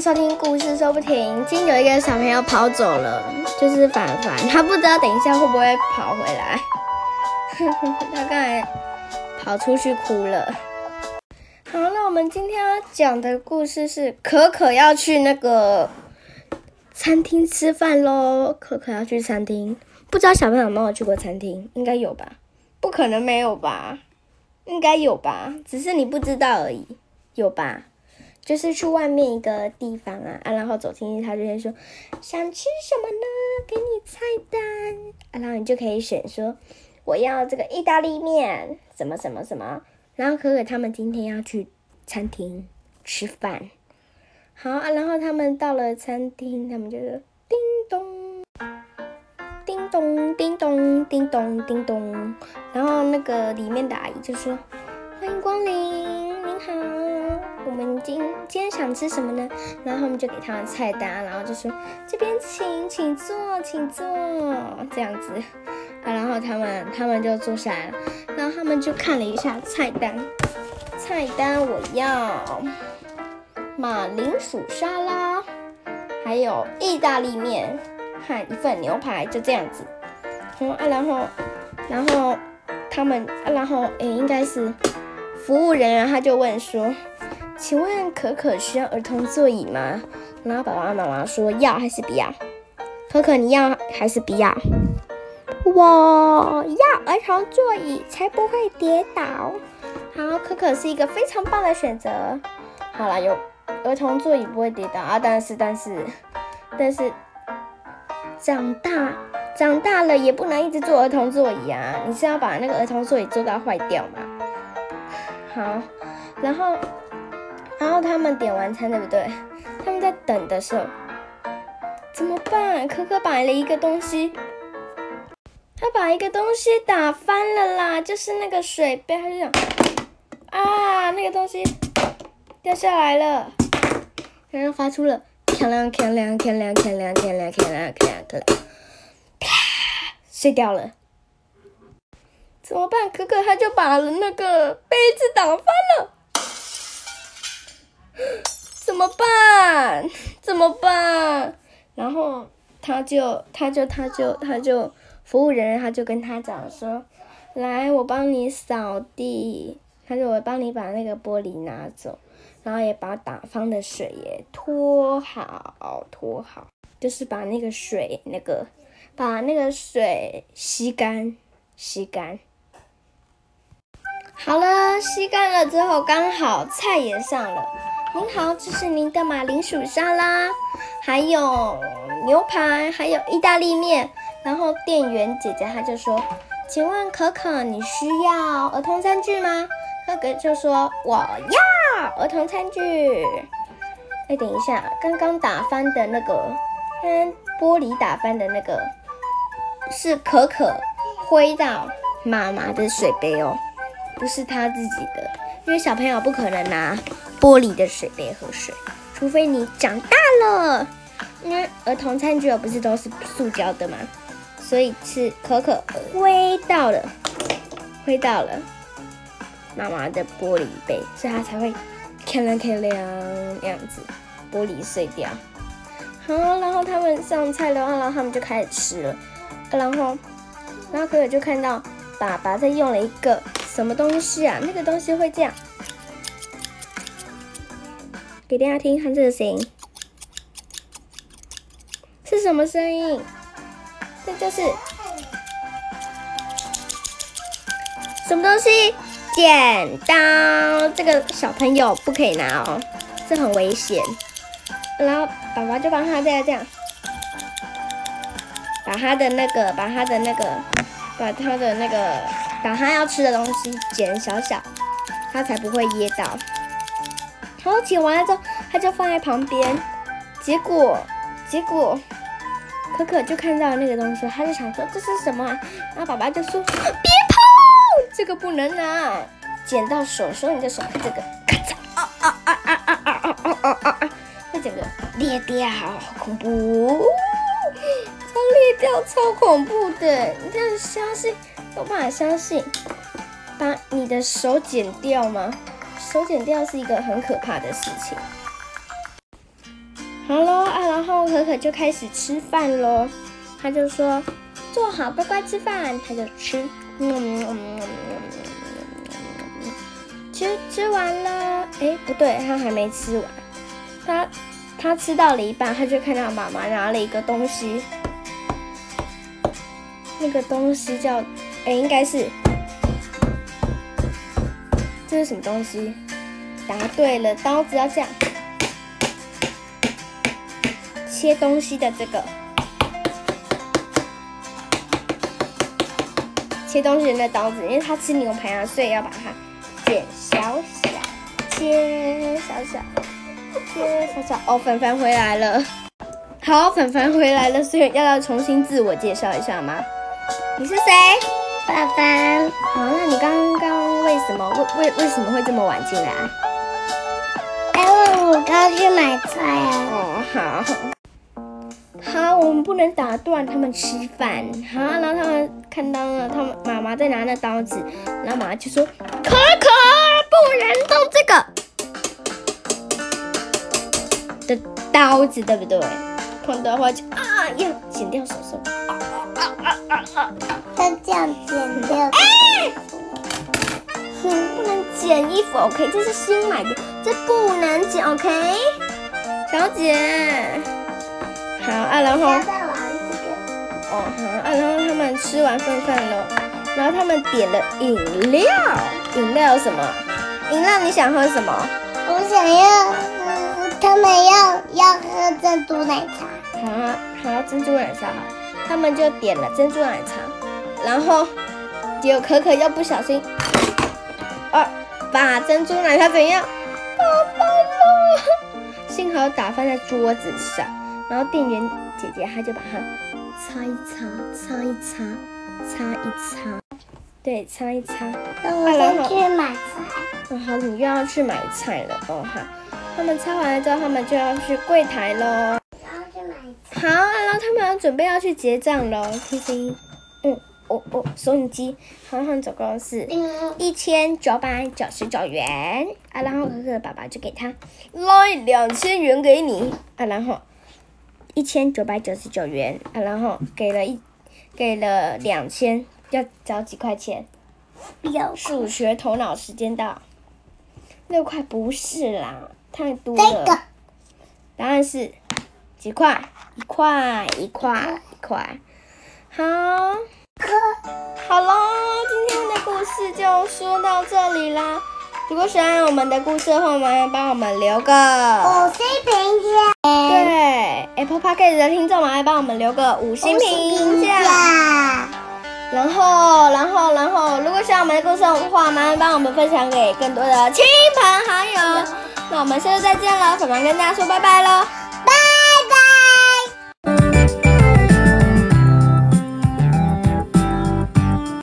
收听故事说不停。今天有一个小朋友跑走了，就是凡凡，他不知道等一下会不会跑回来。他刚才跑出去哭了。好，那我们今天要讲的故事是可可要去那个餐厅吃饭喽。可可要去餐厅，不知道小朋友有没有去过餐厅？应该有吧？不可能没有吧？应该有吧？只是你不知道而已，有吧？就是去外面一个地方啊，啊，然后走进去，他就会说想吃什么呢？给你菜单，啊，然后你就可以选说我要这个意大利面，什么什么什么。然后可可他们今天要去餐厅吃饭，好啊，然后他们到了餐厅，他们就说叮咚，叮咚，叮咚，叮咚，叮咚，然后那个里面的阿姨就说欢迎光临，您好。我们今今天想吃什么呢？然后他们就给他们菜单，然后就说这边请，请坐，请坐，这样子啊。然后他们他们就坐下来了，然后他们就看了一下菜单，菜单我要马铃薯沙拉，还有意大利面和一份牛排，就这样子。嗯啊，然后然后他们啊，然后诶，应该是服务人员，他就问说。请问可可需要儿童座椅吗？然后爸爸妈妈说要还是不要？可可你要还是不要？我要儿童座椅才不会跌倒。好，可可是一个非常棒的选择。好了，有儿童座椅不会跌倒啊，但是但是但是长大长大了也不能一直坐儿童座椅啊！你是要把那个儿童座椅坐到坏掉吗？好，然后。然后他们点完餐对不对？他们在等的时候怎么办？可可摆了一个东西。他把一个东西打翻了啦就是那个水杯他就想啊那个东西掉下来了。然后发出了天亮天亮天亮天亮天亮天亮天亮天亮亮啪碎掉了。怎么办？可可他就把那个杯子打翻了。怎么办？怎么办？然后他就他就他就他就服务人员他就跟他讲说：“来，我帮你扫地。”他说：“我帮你把那个玻璃拿走，然后也把打翻的水也拖好拖好，就是把那个水那个把那个水吸干吸干。好了，吸干了之后，刚好菜也上了。”您好，这是您的马铃薯沙拉，还有牛排，还有意大利面。然后店员姐姐她就说：“请问可可，你需要儿童餐具吗？”可可就说：“我要儿童餐具。”哎，等一下，刚刚打翻的那个，跟玻璃打翻的那个，是可可挥到妈妈的水杯哦，不是他自己的，因为小朋友不可能拿。玻璃的水杯喝水，除非你长大了。因为儿童餐具不是都是塑胶的吗？所以是可可挥到了，挥到了妈妈的玻璃杯，所以它才会锵亮锵亮那样子，玻璃碎掉。好，然后他们上菜了，然后他们就开始吃了。然后，然后可可就看到爸爸在用了一个什么东西啊？那个东西会这样。给大家听，看这个声音是什么声音？这就是什么东西？剪刀。这个小朋友不可以拿哦，这很危险。然后爸爸就帮他这样这样，把他的那个，把他的那个，把他的那个，把他要吃的东西剪小小，他才不会噎到。然后剪完了之后，他就放在旁边。结果，结果，可可就看到那个东西，他就想说这是什么？然后爸爸就说别碰，这个不能拿，剪到手，说你的手这个咔嚓啊啊啊啊啊啊啊啊啊啊，会整个裂掉，好恐怖，超裂掉，超恐怖的，你这样相信？有办法相信？把你的手剪掉吗？手剪掉是一个很可怕的事情。好喽啊，然后可可就开始吃饭喽。他就说：“坐好，乖乖吃饭。”他就吃，嗯，吃吃完了。哎，不对，他还没吃完。他他吃到了一半，他就看到妈妈拿了一个东西。那个东西叫，哎，应该是，这是什么东西？答对了，刀子要这样切东西的这个。切东西的那刀子，因为他吃牛排啊，所以要把它剪小小，切小小，切小小。哦，粉凡回来了，好，粉凡回来了，所以要要重新自我介绍一下吗？你是谁？爸爸。好，那你刚刚为什么为为为什么会这么晚进来？因为我刚去买菜啊。哦，好。好，我们不能打断他们吃饭。好，然后他们看到了，他们妈妈在拿那刀子，然后妈妈就说：“可可，不能动这个的刀子，对不对？碰到话就啊，要剪掉手手。啊啊啊啊啊！要这样剪掉。哎，哼，不能剪衣服，OK？这是新买的，这不能剪，OK？小姐。好啊，然后哦好啊，然后他们吃完饭饭了，然后他们点了饮料，饮料什么？饮料你想喝什么？我想要，他们要要喝珍珠奶茶。好啊，好珍珠奶茶，他们就点了珍珠奶茶，然后结果可可又不小心，啊，把珍珠奶茶怎样？打翻了，幸好打翻在桌子上。然后店员姐姐她就把它擦一擦，擦一擦，擦一擦，对，擦一擦。那我先去买菜。哦，好，你又要去买菜了哦哈。他们擦完了之后，他们就要去柜台喽。要去买菜。好，然后他们要准备要去结账喽。听声音，嗯，哦哦，收音机，好像总共是一千九百九十九元啊。然后可可爸爸就给他来两千元给你啊，然后。一千九百九十九元啊，然后给了一给了两千，要找几块钱？六。数学头脑时间到。六块不是啦，太多了。这个。答案是几块？一块，一块，一块。好就说到这里啦。如果喜欢我们的故事的话，麻烦帮我们留个五星评价。对，Apple Podcast 的听众麻烦帮我们留个五星评价。然后，然后，然后，如果喜欢我们的故事的话，麻烦帮我们分享给更多的亲朋好友。那我们下次再见了，粉粉跟大家说拜拜喽。